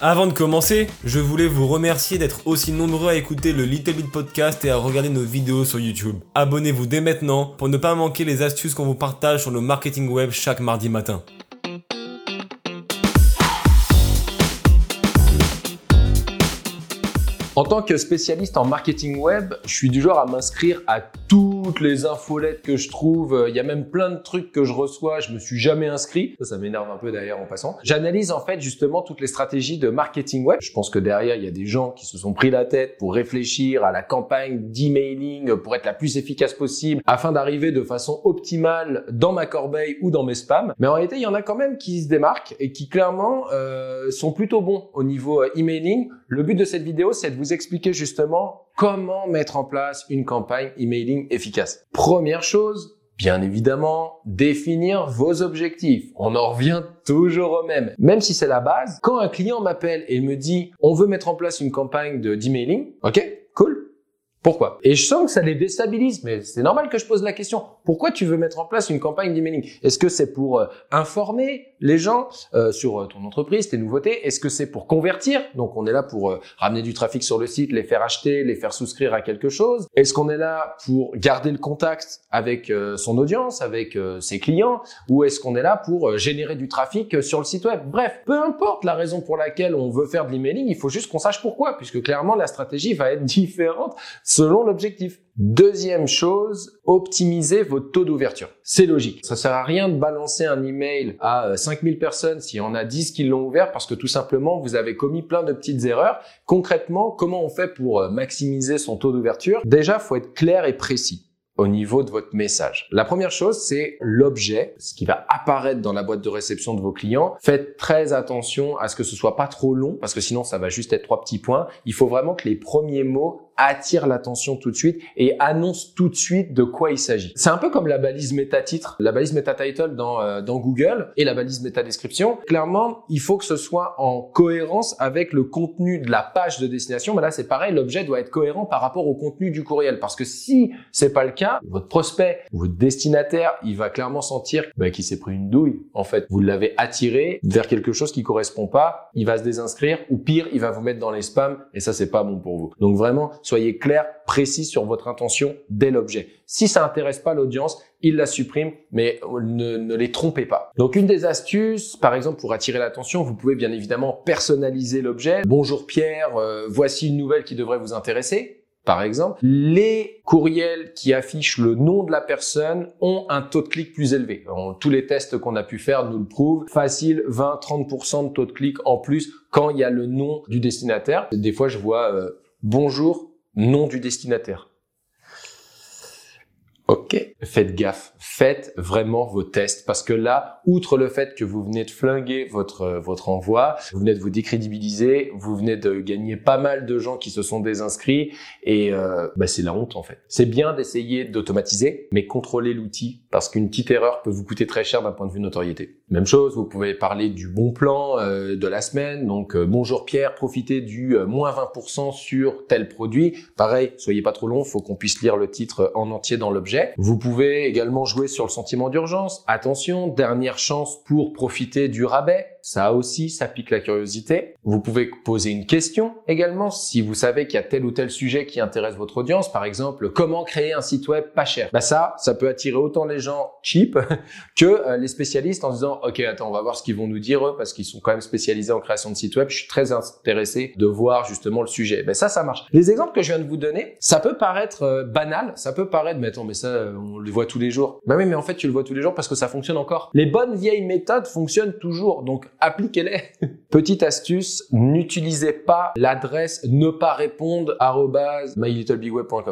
Avant de commencer, je voulais vous remercier d'être aussi nombreux à écouter le Little Bit Podcast et à regarder nos vidéos sur YouTube. Abonnez-vous dès maintenant pour ne pas manquer les astuces qu'on vous partage sur le marketing web chaque mardi matin. En tant que spécialiste en marketing web, je suis du genre à m'inscrire à toutes les infolettes que je trouve. Il y a même plein de trucs que je reçois. Je me suis jamais inscrit. Ça, ça m'énerve un peu d'ailleurs en passant. J'analyse en fait justement toutes les stratégies de marketing web. Je pense que derrière, il y a des gens qui se sont pris la tête pour réfléchir à la campagne d'emailing pour être la plus efficace possible afin d'arriver de façon optimale dans ma corbeille ou dans mes spams. Mais en réalité, il y en a quand même qui se démarquent et qui clairement euh, sont plutôt bons au niveau euh, emailing. Le but de cette vidéo, c'est de vous expliquer justement comment mettre en place une campagne emailing efficace? Première chose, Bien évidemment, définir vos objectifs. On en revient toujours au même. Même si c'est la base, quand un client m'appelle et me dit on veut mettre en place une campagne de d'emailing, ok, cool. Pourquoi? Et je sens que ça les déstabilise, mais c'est normal que je pose la question. Pourquoi tu veux mettre en place une campagne d'emailing? Est-ce que c'est pour euh, informer les gens euh, sur euh, ton entreprise, tes nouveautés? Est-ce que c'est pour convertir? Donc on est là pour ramener du trafic sur le site, les faire acheter, les faire souscrire à quelque chose. Est-ce qu'on est là pour garder le contact avec son audience, avec ses clients? Ou est-ce qu'on est là pour générer du trafic sur le site web? Bref, peu importe la raison pour laquelle on veut faire de l'emailing, il faut juste qu'on sache pourquoi, puisque clairement la stratégie va être différente selon l'objectif. Deuxième chose, optimisez votre taux d'ouverture. C'est logique. Ça sert à rien de balancer un email à 5000 euh, personnes si on a 10 qui l'ont ouvert parce que tout simplement vous avez commis plein de petites erreurs. Concrètement, comment on fait pour euh, maximiser son taux d'ouverture? Déjà, faut être clair et précis au niveau de votre message. La première chose, c'est l'objet, ce qui va apparaître dans la boîte de réception de vos clients. Faites très attention à ce que ce soit pas trop long, parce que sinon ça va juste être trois petits points. Il faut vraiment que les premiers mots attirent l'attention tout de suite et annoncent tout de suite de quoi il s'agit. C'est un peu comme la balise méta-titre, la balise méta-title euh, dans Google et la balise méta-description. Clairement, il faut que ce soit en cohérence avec le contenu de la page de destination. Mais là, c'est pareil, l'objet doit être cohérent par rapport au contenu du courriel. Parce que si c'est pas le cas, votre prospect, votre destinataire, il va clairement sentir bah, qu'il s'est pris une douille. En fait, vous l'avez attiré vers quelque chose qui correspond pas, il va se désinscrire ou pire, il va vous mettre dans les spams et ça c'est pas bon pour vous. Donc vraiment, soyez clair, précis sur votre intention dès l'objet. Si ça intéresse pas l'audience, il la supprime, mais ne, ne, les trompez pas. Donc une des astuces, par exemple pour attirer l'attention, vous pouvez bien évidemment personnaliser l'objet. Bonjour Pierre, euh, voici une nouvelle qui devrait vous intéresser par exemple, les courriels qui affichent le nom de la personne ont un taux de clic plus élevé. tous les tests qu'on a pu faire nous le prouvent. Facile, 20-30% de taux de clic en plus quand il y a le nom du destinataire. Des fois, je vois euh, bonjour, nom du destinataire. Ok, faites gaffe, faites vraiment vos tests parce que là, outre le fait que vous venez de flinguer votre euh, votre envoi, vous venez de vous décrédibiliser, vous venez de gagner pas mal de gens qui se sont désinscrits et euh, bah, c'est la honte en fait. C'est bien d'essayer d'automatiser, mais contrôlez l'outil parce qu'une petite erreur peut vous coûter très cher d'un point de vue notoriété. Même chose, vous pouvez parler du bon plan euh, de la semaine, donc bonjour Pierre, profitez du moins 20% sur tel produit. Pareil, soyez pas trop long, faut qu'on puisse lire le titre en entier dans l'objet vous pouvez également jouer sur le sentiment d'urgence. Attention, dernière chance pour profiter du rabais. Ça aussi, ça pique la curiosité. Vous pouvez poser une question également si vous savez qu'il y a tel ou tel sujet qui intéresse votre audience. Par exemple, comment créer un site web pas cher? Bah ça, ça peut attirer autant les gens cheap que euh, les spécialistes en disant ok attends on va voir ce qu'ils vont nous dire eux parce qu'ils sont quand même spécialisés en création de sites web. Je suis très intéressé de voir justement le sujet. Ben ça, ça marche. Les exemples que je viens de vous donner, ça peut paraître euh, banal, ça peut paraître mais attends mais ça euh, on le voit tous les jours. Bah oui mais en fait tu le vois tous les jours parce que ça fonctionne encore. Les bonnes vieilles méthodes fonctionnent toujours. Donc appliquez-les. Petite astuce, n'utilisez pas l'adresse ne pas répondre.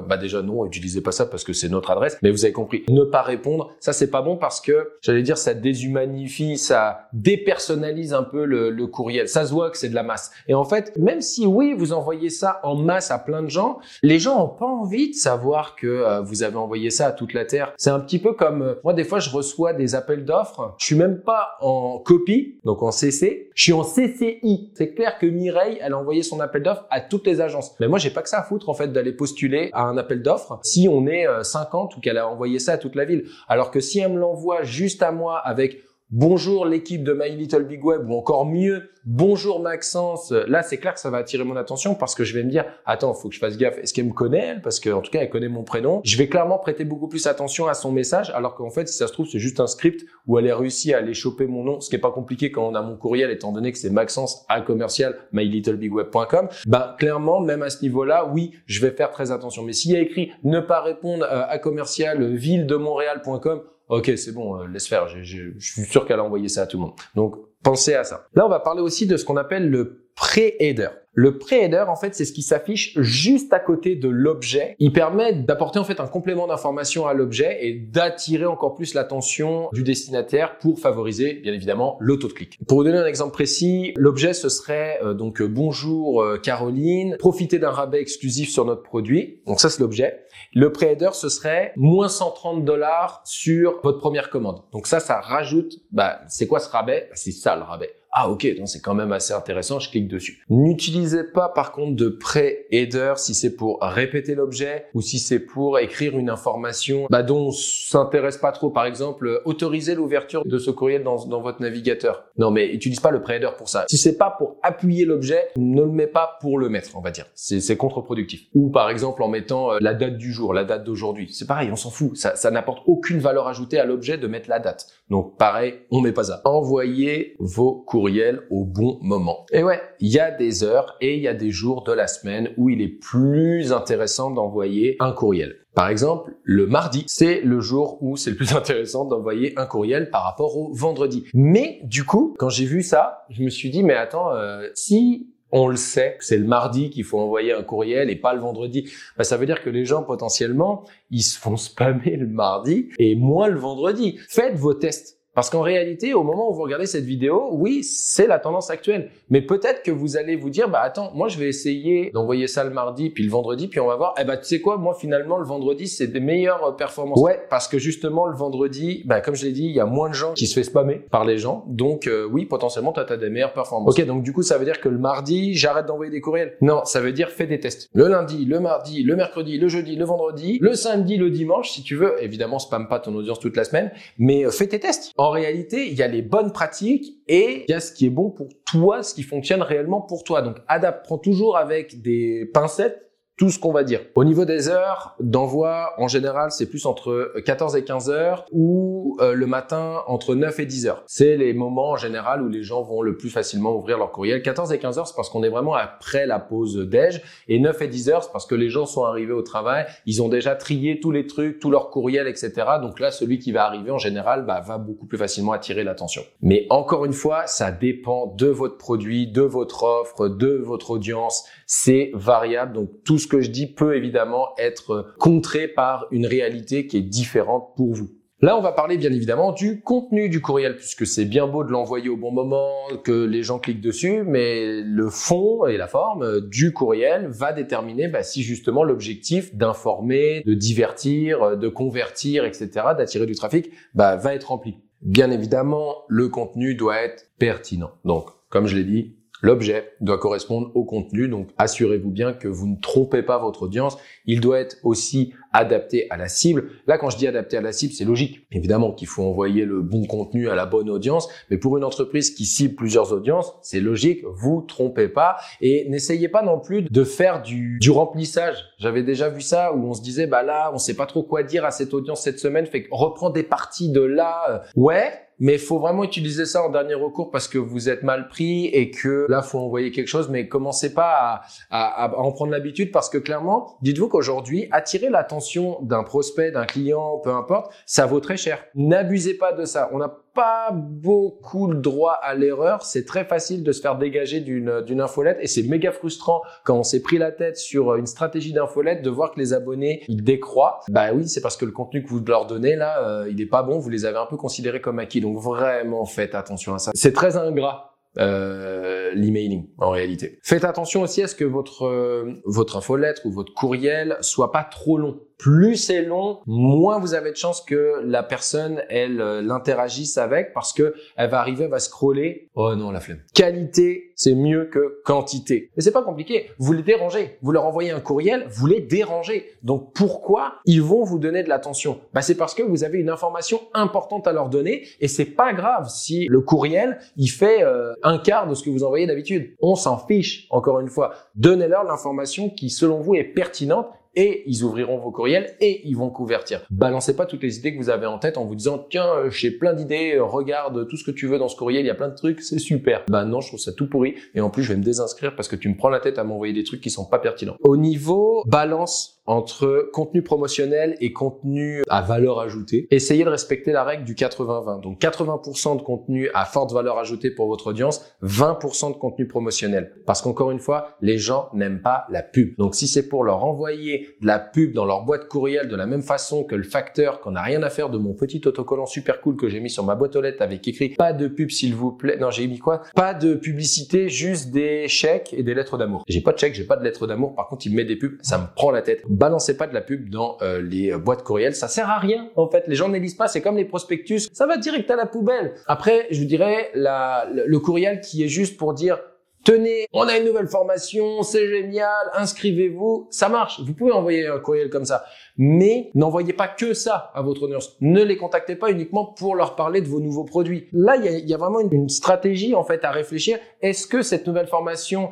Bah déjà non, utilisez pas ça parce que c'est notre adresse, mais vous avez compris. Ne pas répondre, ça c'est pas bon parce que j'allais dire ça déshumanifie, ça dépersonnalise un peu le, le courriel. Ça se voit que c'est de la masse. Et en fait, même si oui, vous envoyez ça en masse à plein de gens, les gens ont pas envie de savoir que euh, vous avez envoyé ça à toute la terre. C'est un petit peu comme euh, moi des fois je reçois des appels d'offres, je suis même pas en copie, donc en CC, je suis en CCI. C'est clair que Mireille, elle a envoyé son appel d'offres à toutes les agences. Mais moi j'ai pas que ça à foutre en fait d'aller postuler à un appel d'offres si on est 50 euh, ou qu'elle a envoyé ça à toute la ville. Alors que si elle me l'envoie juste à moi avec bonjour l'équipe de My Little Big Web ou encore mieux, bonjour Maxence. Là, c'est clair que ça va attirer mon attention parce que je vais me dire, attends, faut que je fasse gaffe. Est-ce qu'elle me connaît elle? Parce qu'en tout cas, elle connaît mon prénom. Je vais clairement prêter beaucoup plus attention à son message, alors qu'en fait, si ça se trouve, c'est juste un script où elle a réussi à aller choper mon nom, ce qui est pas compliqué quand on a mon courriel, étant donné que c'est Maxence à commercial mylittlebigweb.com. Ben clairement, même à ce niveau-là, oui, je vais faire très attention. Mais s'il y a écrit ne pas répondre euh, à commercial ville de Montréal.com, ok, c'est bon, euh, laisse faire. Je, suis sûr qu'elle a envoyé ça à tout le monde. Donc, pensez à ça. Là, on va parler aussi de ce qu'on appelle le pré-header. Le pré-header, en fait, c'est ce qui s'affiche juste à côté de l'objet. Il permet d'apporter en fait un complément d'information à l'objet et d'attirer encore plus l'attention du destinataire pour favoriser, bien évidemment, l'auto-clic. Pour vous donner un exemple précis, l'objet ce serait euh, donc euh, bonjour Caroline, profitez d'un rabais exclusif sur notre produit. Donc ça c'est l'objet. Le pré-header, ce serait moins 130 dollars sur votre première commande. Donc ça, ça rajoute, bah, c'est quoi ce rabais? Bah, c'est ça le rabais ah ok, donc c'est quand même assez intéressant, je clique dessus. N'utilisez pas par contre de pré-header si c'est pour répéter l'objet ou si c'est pour écrire une information bah, dont on s'intéresse pas trop. Par exemple, autoriser l'ouverture de ce courriel dans, dans, votre navigateur. Non mais utilise pas le pré-header pour ça. Si c'est pas pour appuyer l'objet, ne le mets pas pour le mettre, on va dire. C'est contre-productif. Ou par exemple en mettant euh, la date du jour, la date d'aujourd'hui. C'est pareil, on s'en fout. Ça, ça n'apporte aucune valeur ajoutée à l'objet de mettre la date. Donc pareil, on met pas ça. Envoyez vos courriels au bon moment. Et ouais, il y a des heures et il y a des jours de la semaine où il est plus intéressant d'envoyer un courriel. Par exemple, le mardi, c'est le jour où c'est le plus intéressant d'envoyer un courriel par rapport au vendredi. Mais du coup, quand j'ai vu ça, je me suis dit, mais attends, euh, si on le sait, c'est le mardi qu'il faut envoyer un courriel et pas le vendredi. Bah, ça veut dire que les gens potentiellement, ils se font spammer le mardi et moins le vendredi. Faites vos tests. Parce qu'en réalité, au moment où vous regardez cette vidéo, oui, c'est la tendance actuelle. Mais peut-être que vous allez vous dire, bah attends, moi je vais essayer d'envoyer ça le mardi, puis le vendredi, puis on va voir. Eh bah tu sais quoi, moi finalement le vendredi c'est des meilleures euh, performances. Ouais, parce que justement le vendredi, bah comme je l'ai dit, il y a moins de gens qui se fait spammer par les gens. Donc euh, oui, potentiellement toi as des meilleures performances. Ok, donc du coup ça veut dire que le mardi, j'arrête d'envoyer des courriels? Non, ça veut dire fais des tests. Le lundi, le mardi, le mercredi, le jeudi, le vendredi, le samedi, le dimanche, si tu veux. Évidemment, spam pas ton audience toute la semaine, mais euh, fais tes tests. En réalité, il y a les bonnes pratiques et il y a ce qui est bon pour toi, ce qui fonctionne réellement pour toi. Donc, adapte, prends toujours avec des pincettes tout ce qu'on va dire. Au niveau des heures d'envoi, en général, c'est plus entre 14 et 15 heures ou euh, le matin entre 9 et 10 heures. C'est les moments en général où les gens vont le plus facilement ouvrir leur courriel. 14 et 15 heures, c'est parce qu'on est vraiment après la pause déj et 9 et 10 heures, c'est parce que les gens sont arrivés au travail, ils ont déjà trié tous les trucs, tous leurs courriels, etc. Donc là, celui qui va arriver en général bah, va beaucoup plus facilement attirer l'attention. Mais encore une fois, ça dépend de votre produit, de votre offre, de votre audience. C'est variable. Donc tout ce que je dis peut évidemment être contré par une réalité qui est différente pour vous. Là, on va parler bien évidemment du contenu du courriel, puisque c'est bien beau de l'envoyer au bon moment, que les gens cliquent dessus, mais le fond et la forme du courriel va déterminer bah, si justement l'objectif d'informer, de divertir, de convertir, etc., d'attirer du trafic, bah, va être rempli. Bien évidemment, le contenu doit être pertinent. Donc, comme je l'ai dit, L'objet doit correspondre au contenu, donc assurez-vous bien que vous ne trompez pas votre audience. Il doit être aussi adapté à la cible. Là, quand je dis adapté à la cible, c'est logique. Évidemment qu'il faut envoyer le bon contenu à la bonne audience, mais pour une entreprise qui cible plusieurs audiences, c'est logique, vous trompez pas et n'essayez pas non plus de faire du, remplissage. J'avais déjà vu ça où on se disait, bah là, on sait pas trop quoi dire à cette audience cette semaine, fait que reprends des parties de là. Ouais, mais il faut vraiment utiliser ça en dernier recours parce que vous êtes mal pris et que là faut envoyer quelque chose. Mais commencez pas à, à, en prendre l'habitude parce que clairement dites-vous qu'aujourd'hui attirer l'attention d'un prospect d'un client peu importe ça vaut très cher. N'abusez pas de ça pas beaucoup le droit à l'erreur. C'est très facile de se faire dégager d'une d'une infolette et c'est méga frustrant quand on s'est pris la tête sur une stratégie d'infolette de voir que les abonnés ils décroient. Bah oui, c'est parce que le contenu que vous leur donnez là, euh, il est pas bon. Vous les avez un peu considérés comme acquis. Donc vraiment faites attention à ça. C'est très ingrat euh, l'emailing en réalité. Faites attention aussi à ce que votre euh, votre infolettre ou votre courriel soit pas trop long plus c'est long, moins vous avez de chances que la personne, elle, euh, l'interagisse avec parce que elle va arriver, elle va scroller. Oh non, la flemme. Qualité, c'est mieux que quantité. Mais c'est pas compliqué. Vous les dérangez. Vous leur envoyez un courriel, vous les dérangez. Donc pourquoi ils vont vous donner de l'attention? Bah c'est parce que vous avez une information importante à leur donner et c'est pas grave si le courriel il fait euh, un quart de ce que vous envoyez d'habitude. On s'en fiche. Encore une fois, donnez-leur l'information qui selon vous est pertinente et ils ouvriront vos courriels et ils vont convertir. Balancez pas toutes les idées que vous avez en tête en vous disant tiens euh, j'ai plein d'idées, euh, regarde tout ce que tu veux dans ce courriel, il y a plein de trucs, c'est super. Bah non, je trouve ça tout pourri et en plus je vais me désinscrire parce que tu me prends la tête à m'envoyer des trucs qui sont pas pertinents. Au niveau balance entre contenu promotionnel et contenu à valeur ajoutée. Essayez de respecter la règle du 80-20. Donc 80% de contenu à forte valeur ajoutée pour votre audience, 20% de contenu promotionnel. Parce qu'encore une fois, les gens n'aiment pas la pub. Donc si c'est pour leur envoyer de la pub dans leur boîte courriel de la même façon que le facteur qu'on n'a rien à faire de mon petit autocollant super cool que j'ai mis sur ma boîte aux lettres avec écrit pas de pub s'il vous plaît. Non, j'ai mis quoi? Pas de publicité, juste des chèques et des lettres d'amour. J'ai pas de chèques, j'ai pas de lettres d'amour. Par contre, il met des pubs, ça me prend la tête balancez pas de la pub dans euh, les boîtes courriels, ça sert à rien en fait. Les gens ne lisent pas, c'est comme les prospectus, ça va direct à la poubelle. Après, je vous dirais la, le courriel qui est juste pour dire Tenez, on a une nouvelle formation, c'est génial, inscrivez-vous, ça marche. Vous pouvez envoyer un courriel comme ça. Mais n'envoyez pas que ça à votre audience. Ne les contactez pas uniquement pour leur parler de vos nouveaux produits. Là, il y a, vraiment une, stratégie en fait à réfléchir. Est-ce que cette nouvelle formation,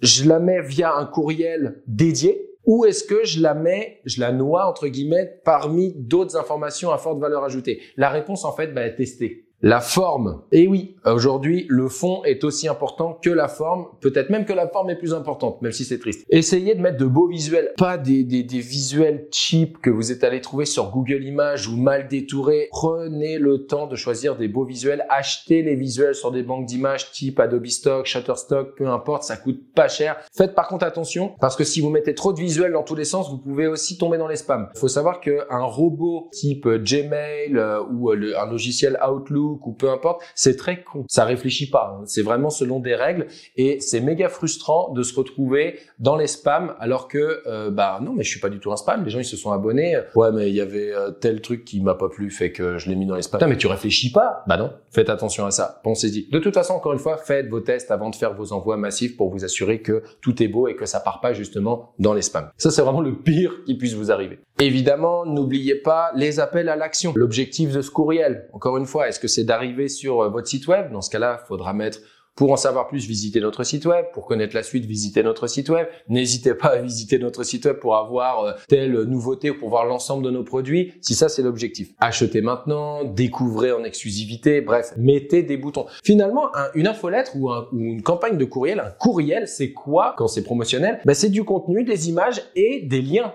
je la mets via un courriel dédié ou est-ce que je la mets, je la noie entre guillemets parmi d'autres informations à forte valeur ajoutée? La réponse en fait va être testée. La forme. Et oui, aujourd'hui, le fond est aussi important que la forme. Peut-être même que la forme est plus importante, même si c'est triste. Essayez de mettre de beaux visuels, pas des, des, des, visuels cheap que vous êtes allé trouver sur Google Images ou mal détourés. Prenez le temps de choisir des beaux visuels. Achetez les visuels sur des banques d'images type Adobe Stock, Shutterstock, peu importe, ça coûte pas cher. Faites par contre attention, parce que si vous mettez trop de visuels dans tous les sens, vous pouvez aussi tomber dans les spams. Il faut savoir qu'un robot type Gmail euh, ou euh, un logiciel Outlook ou peu importe, c'est très con. Ça réfléchit pas. Hein. C'est vraiment selon des règles et c'est méga frustrant de se retrouver dans les spams alors que euh, bah non mais je suis pas du tout un spam. Les gens ils se sont abonnés. Ouais mais il y avait euh, tel truc qui m'a pas plu fait que je l'ai mis dans les spams. Putain mais tu réfléchis pas Bah non. Faites attention à ça. Pensez-y. De toute façon encore une fois faites vos tests avant de faire vos envois massifs pour vous assurer que tout est beau et que ça part pas justement dans les spams. Ça c'est vraiment le pire qui puisse vous arriver. Évidemment n'oubliez pas les appels à l'action. L'objectif de ce courriel. Encore une fois est-ce que c'est d'arriver sur euh, votre site web. Dans ce cas-là, il faudra mettre pour en savoir plus, visitez notre site web. Pour connaître la suite, visitez notre site web. N'hésitez pas à visiter notre site web pour avoir euh, telle nouveauté ou pour voir l'ensemble de nos produits. Si ça, c'est l'objectif. Achetez maintenant, découvrez en exclusivité. Bref, mettez des boutons. Finalement, une infolettre ou, ou, une campagne de courriel, un courriel, c'est quoi quand c'est promotionnel? Ben, C'est du contenu, des images et des liens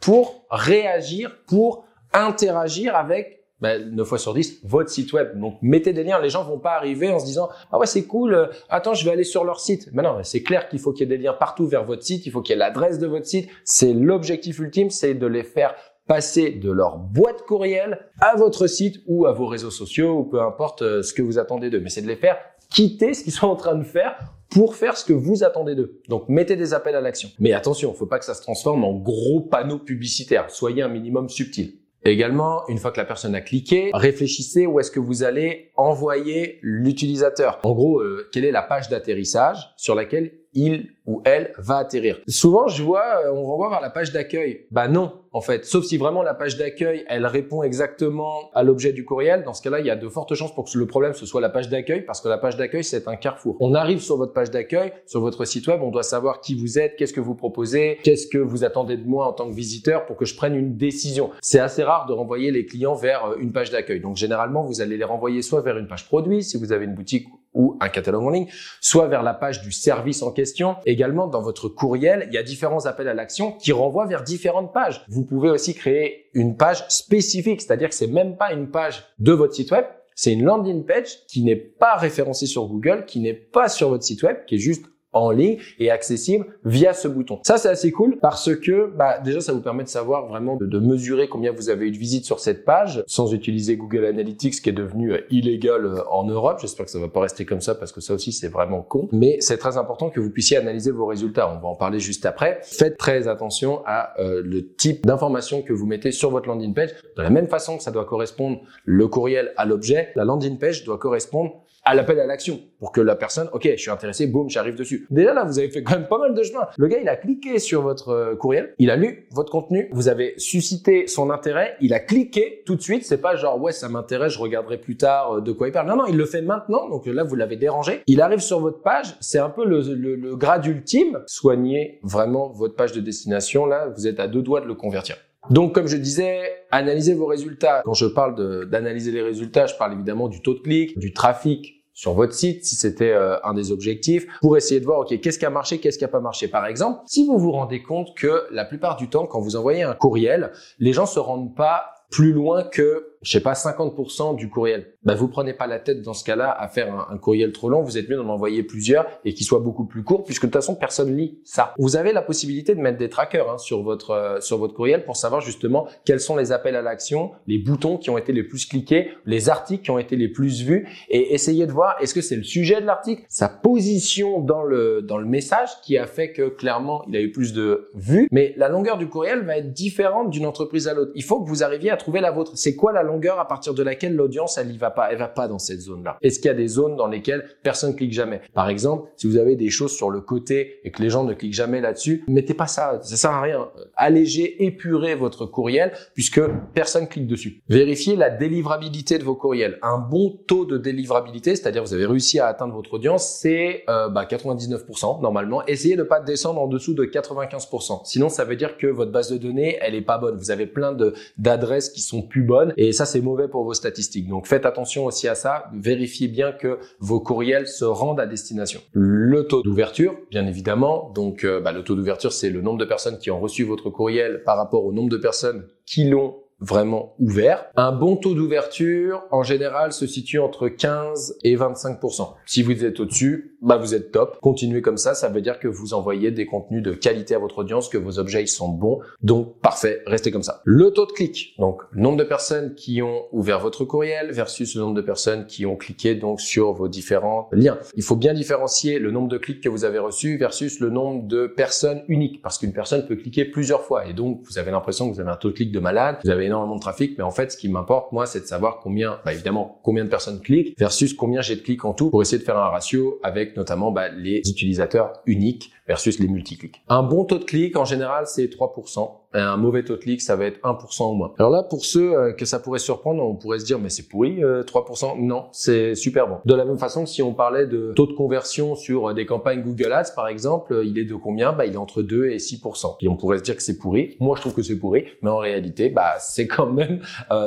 pour réagir, pour interagir avec ben, 9 fois sur 10, votre site web. Donc, mettez des liens. Les gens vont pas arriver en se disant, ah ouais, c'est cool, euh, attends, je vais aller sur leur site. Mais non, c'est clair qu'il faut qu'il y ait des liens partout vers votre site. Il faut qu'il y ait l'adresse de votre site. C'est l'objectif ultime, c'est de les faire passer de leur boîte courriel à votre site ou à vos réseaux sociaux ou peu importe euh, ce que vous attendez d'eux. Mais c'est de les faire quitter ce qu'ils sont en train de faire pour faire ce que vous attendez d'eux. Donc mettez des appels à l'action. Mais attention, faut pas que ça se transforme en gros panneau publicitaire. Soyez un minimum subtil. Également, une fois que la personne a cliqué, réfléchissez où est-ce que vous allez envoyer l'utilisateur. En gros, euh, quelle est la page d'atterrissage sur laquelle il ou elle va atterrir. Souvent, je vois, euh, on renvoie vers la page d'accueil. Bah non, en fait. Sauf si vraiment la page d'accueil, elle répond exactement à l'objet du courriel. Dans ce cas-là, il y a de fortes chances pour que le problème, ce soit la page d'accueil, parce que la page d'accueil, c'est un carrefour. On arrive sur votre page d'accueil, sur votre site web, on doit savoir qui vous êtes, qu'est-ce que vous proposez, qu'est-ce que vous attendez de moi en tant que visiteur pour que je prenne une décision. C'est assez rare de renvoyer les clients vers euh, une page d'accueil. Donc, généralement, vous allez les renvoyer soit vers une page produit, si vous avez une boutique ou un catalogue en ligne, soit vers la page du service en question. Également, dans votre courriel, il y a différents appels à l'action qui renvoient vers différentes pages. Vous pouvez aussi créer une page spécifique, c'est-à-dire que c'est même pas une page de votre site web, c'est une landing page qui n'est pas référencée sur Google, qui n'est pas sur votre site web, qui est juste en ligne et accessible via ce bouton. Ça, c'est assez cool parce que bah, déjà, ça vous permet de savoir vraiment de, mesurer combien vous avez eu de visites sur cette page sans utiliser Google Analytics qui est devenu euh, illégal euh, en Europe. J'espère que ça va pas rester comme ça parce que ça aussi, c'est vraiment con. Mais c'est très important que vous puissiez analyser vos résultats. On va en parler juste après. Faites très attention à euh, le type d'information que vous mettez sur votre landing page. De la même façon que ça doit correspondre le courriel à l'objet, la landing page doit correspondre à l'appel à l'action pour que la personne, ok, je suis intéressé, boum, j'arrive dessus. Déjà là, vous avez fait quand même pas mal de chemin. Le gars, il a cliqué sur votre euh, courriel, il a lu votre contenu, vous avez suscité son intérêt, il a cliqué tout de suite. C'est pas genre ouais, ça m'intéresse, je regarderai plus tard euh, de quoi il parle. Non, non, il le fait maintenant. Donc là, vous l'avez dérangé. Il arrive sur votre page, c'est un peu le, le, le grade ultime. Soignez vraiment votre page de destination. Là, vous êtes à deux doigts de le convertir. Donc, comme je disais, analysez vos résultats. Quand je parle d'analyser les résultats, je parle évidemment du taux de clic, du trafic sur votre site, si c'était euh, un des objectifs, pour essayer de voir, ok, qu'est-ce qui a marché, qu'est-ce qui a pas marché. Par exemple, si vous vous rendez compte que la plupart du temps, quand vous envoyez un courriel, les gens se rendent pas plus loin que je sais pas, 50% du courriel. Ben, vous prenez pas la tête dans ce cas-là à faire un, courriel trop long. Vous êtes mieux d'en envoyer plusieurs et qui soient beaucoup plus courts puisque de toute façon, personne lit ça. Vous avez la possibilité de mettre des trackers hein, sur votre euh, sur votre courriel pour savoir justement quels sont les appels à l'action, les boutons qui ont été les plus cliqués, les articles qui ont été les plus vus et essayer de voir est-ce que c'est le sujet de l'article, sa position dans le dans le message qui a fait que clairement il a eu plus de vues. Mais la longueur du courriel va être différente d'une entreprise à l'autre. Il faut que vous arriviez à trouver la vôtre. C'est quoi la longueur à partir de laquelle l'audience, elle y va pas, elle va pas dans cette zone-là. Est-ce qu'il y a des zones dans lesquelles personne clique jamais? Par exemple, si vous avez des choses sur le côté et que les gens ne cliquent jamais là-dessus, mettez pas ça, ça sert à rien. Allégez, épurez votre courriel puisque personne clique dessus. Vérifiez la délivrabilité de vos courriels. Un bon taux de délivrabilité, c'est-à-dire vous avez réussi à atteindre votre audience, c'est euh, bah, 99% normalement. Essayez de pas descendre en dessous de 95%. Sinon, ça veut dire que votre base de données, elle est pas bonne. Vous avez plein d'adresses qui sont plus bonnes et c'est mauvais pour vos statistiques. Donc faites attention aussi à ça. Vérifiez bien que vos courriels se rendent à destination. Le taux d'ouverture, bien évidemment. Donc euh, bah, le taux d'ouverture, c'est le nombre de personnes qui ont reçu votre courriel par rapport au nombre de personnes qui l'ont vraiment ouvert. Un bon taux d'ouverture, en général, se situe entre 15 et 25%. Si vous êtes au-dessus, bah vous êtes top. Continuez comme ça, ça veut dire que vous envoyez des contenus de qualité à votre audience, que vos objets ils sont bons. Donc parfait, restez comme ça. Le taux de clic, donc le nombre de personnes qui ont ouvert votre courriel versus le nombre de personnes qui ont cliqué donc sur vos différents liens. Il faut bien différencier le nombre de clics que vous avez reçus versus le nombre de personnes uniques parce qu'une personne peut cliquer plusieurs fois et donc vous avez l'impression que vous avez un taux de clic de malade, énormément de trafic, mais en fait, ce qui m'importe, moi, c'est de savoir combien, bah, évidemment, combien de personnes cliquent versus combien j'ai de clics en tout pour essayer de faire un ratio avec notamment bah, les utilisateurs uniques versus les multi-clics. Un bon taux de clic, en général, c'est 3% un mauvais taux de clic, ça va être 1% au moins. Alors là, pour ceux euh, que ça pourrait surprendre, on pourrait se dire, mais c'est pourri, 3%. Euh, non, c'est super bon. De la même façon que si on parlait de taux de conversion sur euh, des campagnes Google Ads, par exemple, il est de combien? Bah, il est entre 2 et 6%. Et on pourrait se dire que c'est pourri. Moi, je trouve que c'est pourri, mais en réalité, bah, c'est quand même,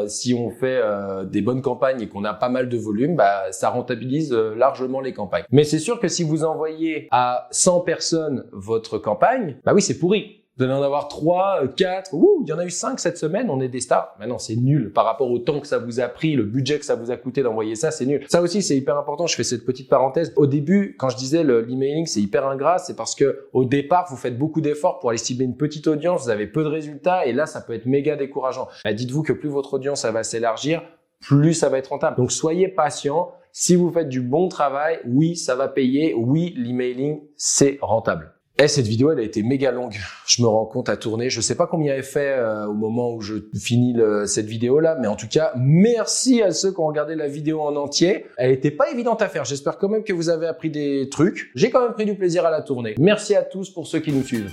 si on fait des bonnes campagnes et qu'on a pas mal de volume, bah, ça rentabilise largement les campagnes. Mais c'est sûr que si vous envoyez à 100 personnes votre campagne, bah oui, c'est pourri. Vous allez en avoir 3, 4, euh, ouh, il y en a eu 5 cette semaine, on est des stars. Mais non, c'est nul par rapport au temps que ça vous a pris, le budget que ça vous a coûté d'envoyer ça, c'est nul. Ça aussi, c'est hyper important, je fais cette petite parenthèse. Au début, quand je disais l'emailing, c'est hyper ingrat, c'est parce que au départ, vous faites beaucoup d'efforts pour aller cibler une petite audience, vous avez peu de résultats, et là, ça peut être méga décourageant. Bah, dites-vous que plus votre audience, va s'élargir, plus ça va être rentable. Donc, soyez patient. Si vous faites du bon travail, oui, ça va payer. Oui, l'emailing, c'est rentable. Eh, cette vidéo, elle a été méga longue. Je me rends compte à tourner. Je sais pas combien elle fait euh, au moment où je finis cette vidéo là, mais en tout cas, merci à ceux qui ont regardé la vidéo en entier. Elle était pas évidente à faire. J'espère quand même que vous avez appris des trucs. J'ai quand même pris du plaisir à la tourner. Merci à tous pour ceux qui nous suivent.